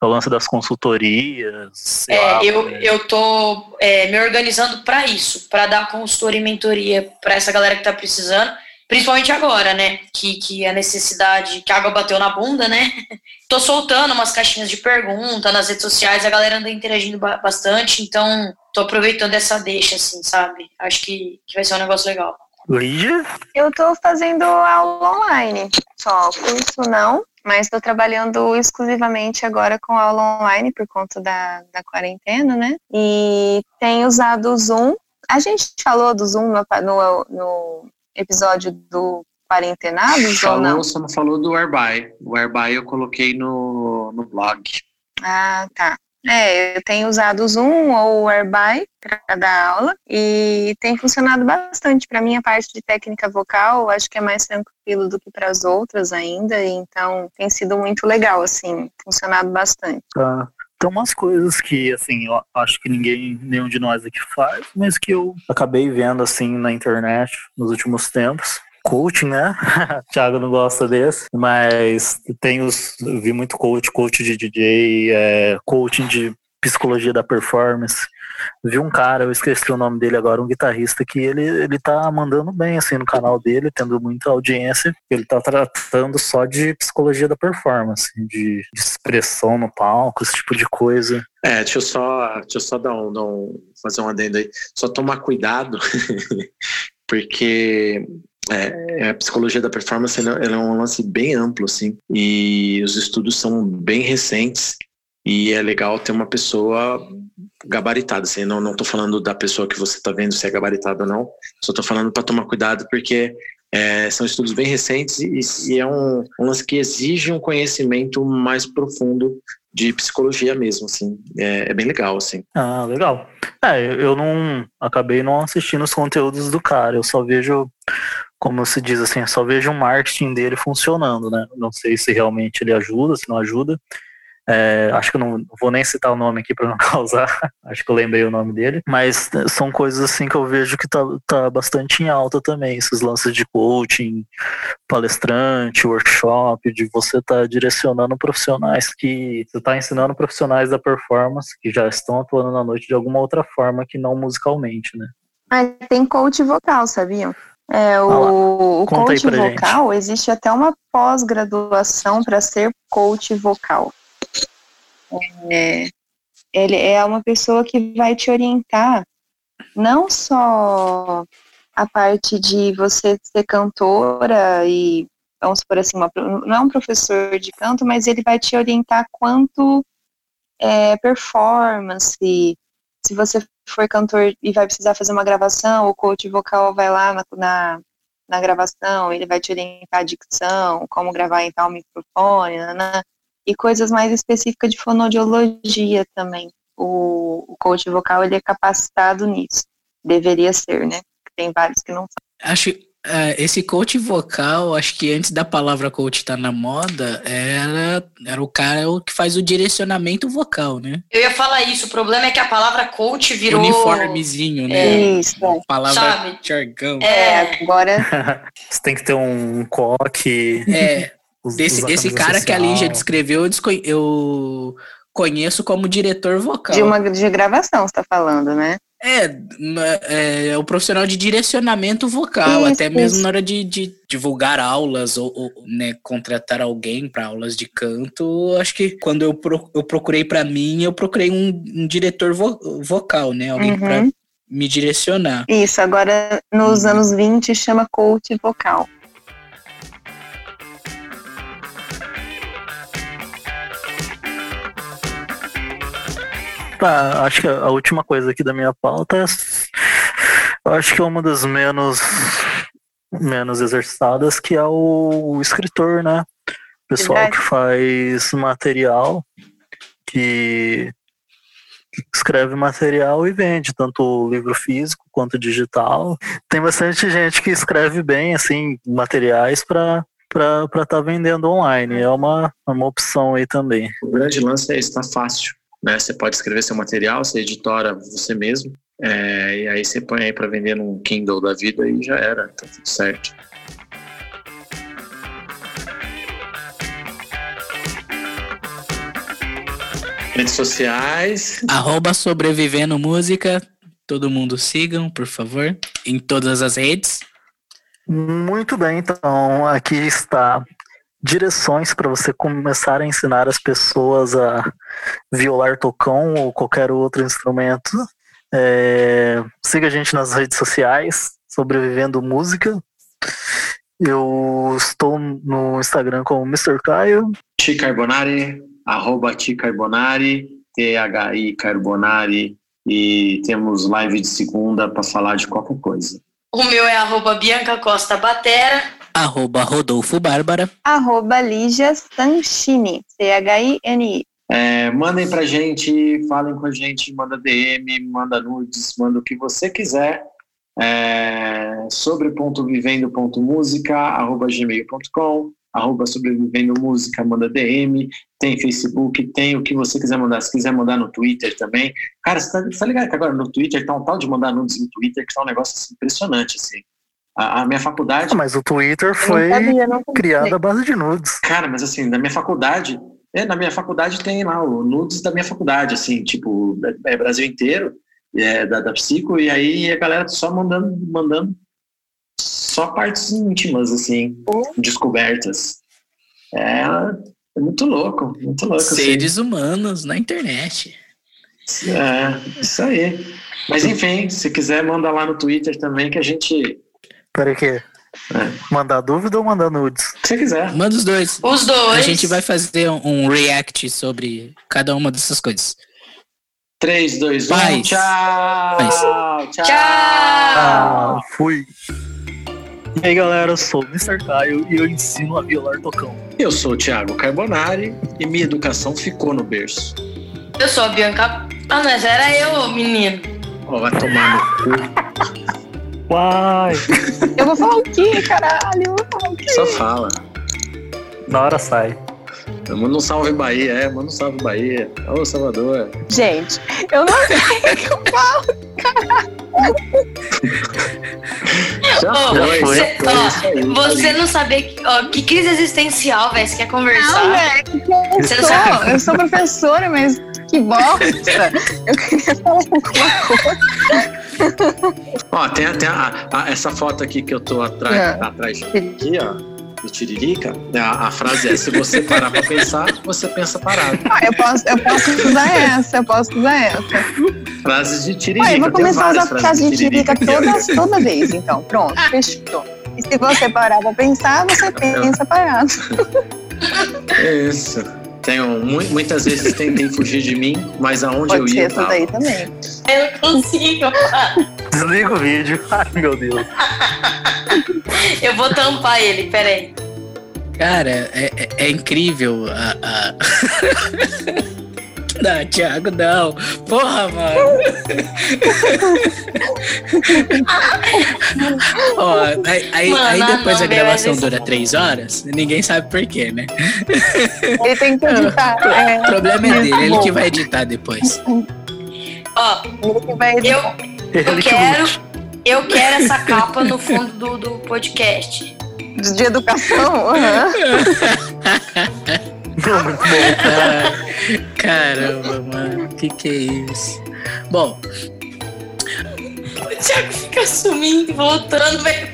O lance das consultorias. É, lá, eu, é... eu tô é, me organizando para isso, para dar consultoria e mentoria para essa galera que está precisando, principalmente agora, né? Que, que a necessidade, que a água bateu na bunda, né? Tô soltando umas caixinhas de pergunta nas redes sociais, a galera anda interagindo bastante, então tô aproveitando essa deixa, assim, sabe? Acho que, que vai ser um negócio legal. Lígia? Eu tô fazendo aula online, só curso não, mas estou trabalhando exclusivamente agora com aula online por conta da, da quarentena, né? E tenho usado o Zoom. A gente falou do Zoom no, no, no episódio do quarentenados falou, ou não? Só não falou do Airby. O Airby eu coloquei no, no blog. Ah, tá. É, eu tenho usado o Zoom ou o Airby para dar aula e tem funcionado bastante. Para mim, a parte de técnica vocal, acho que é mais tranquilo do que para as outras ainda, então tem sido muito legal, assim, funcionado bastante. Tá. Tem umas coisas que, assim, eu acho que ninguém, nenhum de nós aqui faz, mas que eu acabei vendo, assim, na internet nos últimos tempos coaching, né? Thiago não gosta desse, mas tem os. Vi muito coach, coach de DJ, é, coaching de psicologia da performance. Vi um cara, eu esqueci o nome dele agora, um guitarrista que ele, ele tá mandando bem assim no canal dele, tendo muita audiência. Ele tá tratando só de psicologia da performance, de, de expressão no palco, esse tipo de coisa. É, deixa eu só, deixa eu só dar um, dar um, fazer um adendo aí. Só tomar cuidado, porque é, a psicologia da performance ela, ela é um lance bem amplo, assim, e os estudos são bem recentes e é legal ter uma pessoa gabaritada, assim, não, não tô falando da pessoa que você está vendo se é gabaritada ou não, só tô falando para tomar cuidado porque é, são estudos bem recentes e, e é um, um, lance que exige um conhecimento mais profundo de psicologia mesmo, assim, é, é bem legal, assim. Ah, legal. É, eu não, acabei não assistindo os conteúdos do cara, eu só vejo como se diz assim, só vejo o marketing dele funcionando, né? Não sei se realmente ele ajuda, se não ajuda. É, acho que eu não vou nem citar o nome aqui para não causar, acho que eu lembrei o nome dele, mas são coisas assim que eu vejo que tá, tá bastante em alta também, esses lances de coaching, palestrante, workshop, de você estar tá direcionando profissionais que você está ensinando profissionais da performance que já estão atuando na noite de alguma outra forma que não musicalmente, né? Mas tem coach vocal, sabiam? É, o, o coach vocal, gente. existe até uma pós-graduação para ser coach vocal. É, ele é uma pessoa que vai te orientar não só a parte de você ser cantora e, vamos por assim, uma, não é um professor de canto, mas ele vai te orientar quanto é, performance, se você for cantor e vai precisar fazer uma gravação, o coach vocal vai lá na, na, na gravação, ele vai te orientar a dicção, como gravar em tal microfone, e coisas mais específicas de fonodiologia também. O, o coach vocal, ele é capacitado nisso. Deveria ser, né? Tem vários que não são. Acho, é, esse coach vocal, acho que antes da palavra coach estar tá na moda, era, era o cara que faz o direcionamento vocal, né? Eu ia falar isso, o problema é que a palavra coach virou. Uniformezinho, né? É, isso. Palavra Sabe? jargão. É, agora. Você tem que ter um coque. É. Os, desse, esse cara social. que a Lígia descreveu, eu, eu conheço como diretor vocal. De uma de gravação, você tá falando, né? É, é, o profissional de direcionamento vocal, isso, até mesmo isso. na hora de, de, divulgar aulas ou, ou né, contratar alguém para aulas de canto. Acho que quando eu, pro, eu procurei para mim, eu procurei um, um diretor vo, vocal, né? Alguém uhum. para me direcionar. Isso, agora nos uhum. anos 20 chama coach vocal. Tá, acho que a última coisa aqui da minha pauta é. Eu acho que é uma das menos, menos exercitadas, que é o, escritor, né? O pessoal Verdade. que faz material, que, que escreve material e vende, tanto livro físico quanto digital. Tem bastante gente que escreve bem, assim, materiais para para estar tá vendendo online. É uma, uma opção aí também. O grande lance é estar fácil. Né? Você pode escrever seu material, você editora você mesmo, é, e aí você põe aí para vender num Kindle da vida e já era, tá tudo certo. Redes sociais. Arroba sobrevivendo música. Todo mundo sigam, por favor, em todas as redes. Muito bem, então aqui está direções para você começar a ensinar as pessoas a violar tocão ou qualquer outro instrumento. É, siga a gente nas redes sociais, Sobrevivendo Música. Eu estou no Instagram como Mr. Caio. Ti Carbonari, arroba Ti Carbonari, T-H-I Carbonari. E temos live de segunda para falar de qualquer coisa. O meu é arroba Bianca Costa Batera. Arroba Rodolfo Bárbara. Arroba Lígia Sanchini, C-H-I-N-I. É, mandem pra gente, falem com a gente, manda DM, manda nudes, manda o que você quiser. É, sobre ponto vivendo ponto música, arroba gmail.com, arroba sobrevivendo música, manda DM, tem Facebook, tem o que você quiser mandar. Se quiser mandar no Twitter também. Cara, você tá, você tá ligado que agora no Twitter tá um tal de mandar nudes no Twitter que tá um negócio assim, impressionante, assim. A, a minha faculdade. Ah, mas o Twitter foi sabia, não criado à base de nudes. Cara, mas assim, na minha faculdade, é, na minha faculdade tem lá o nudes da minha faculdade, assim, tipo, é, é Brasil inteiro, é, da, da Psico, e aí a galera só mandando, mandando só partes íntimas, assim, descobertas. É, é muito louco, muito louco. assim. Seres humanos na internet. É, isso aí. Mas enfim, se quiser, manda lá no Twitter também que a gente. Peraí que Mandar dúvida ou mandar nudes? Se você quiser. Manda os dois. Os dois. A gente vai fazer um, react sobre cada uma dessas coisas. 3, 2, 1. Paz. Tchau! Paz. Tchau! Tchau! Ah, fui. E aí galera, eu sou o Mr. Caio e eu ensino a violar tocão. Eu sou o Thiago Carbonari e minha educação ficou no berço. Eu sou a Bianca. Ah, mas era eu, menino. Ó, vai tomar no cu. Uai! Eu vou falar o quê, caralho? Eu vou falar o quê? Só fala. Na hora sai. Manda um salve Bahia, é, manda um salve Bahia. Ô, Salvador. Gente, eu não sei o que eu falo. Já Ô, foi, foi, já Cê- foi, ó, isso aí. Você não saber que, ó, que crise existencial, velho. Você quer Não, conversar? que eu Você não sou? sabe. Eu sou professora, mas que bosta. Eu queria falar alguma coisa. Ó, tem até essa foto aqui que eu tô atrás, É. atrás aqui, ó, do Tiririca. né, A, a frase é: se você parar pra pensar, você pensa parado. Ah, eu posso, eu posso usar essa, eu posso usar essa. Frases de Tiririca. Ué, eu vou começar a usar frase de tirica aqui, ó. toda, toda vez, então. Pronto, fechou. E se você parar pra pensar, você pensa parado. Isso. Tenho, mu- muitas vezes tentei fugir de mim, mas aonde eu Pode ser ia. eu essa tava. daí também. Eu não consigo. Desliga o vídeo. Ai, meu Deus. Eu vou tampar ele, peraí. Cara, é, é- é incrível a. a... não, Thiago, não. Porra, mano. Ó, aí, aí- Mano, aí depois não, a gravação dura três horas, ninguém sabe por quê, né? Ele tem que editar. O É, problema é dele, ele que vai editar depois. Ó, eu, eu quero. Eu quero essa capa no fundo do, do podcast. De educação? aham. Não, muito bom. Ah, caramba, mano, que que é isso? Bom, O Thiago fica sumindo e voltando, velho.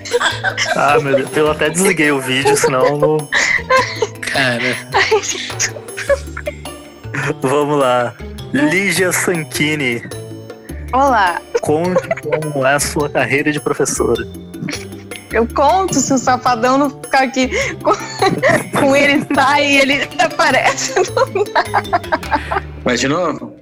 Ah, meu Deus. Eu até desliguei o vídeo, senão não. cara, Vamos lá. Lígia Sanchini, Olá, conte como é a sua carreira de professora. Eu conto se o safadão não ficar aqui com, ele sai e ele aparece. Vai de novo?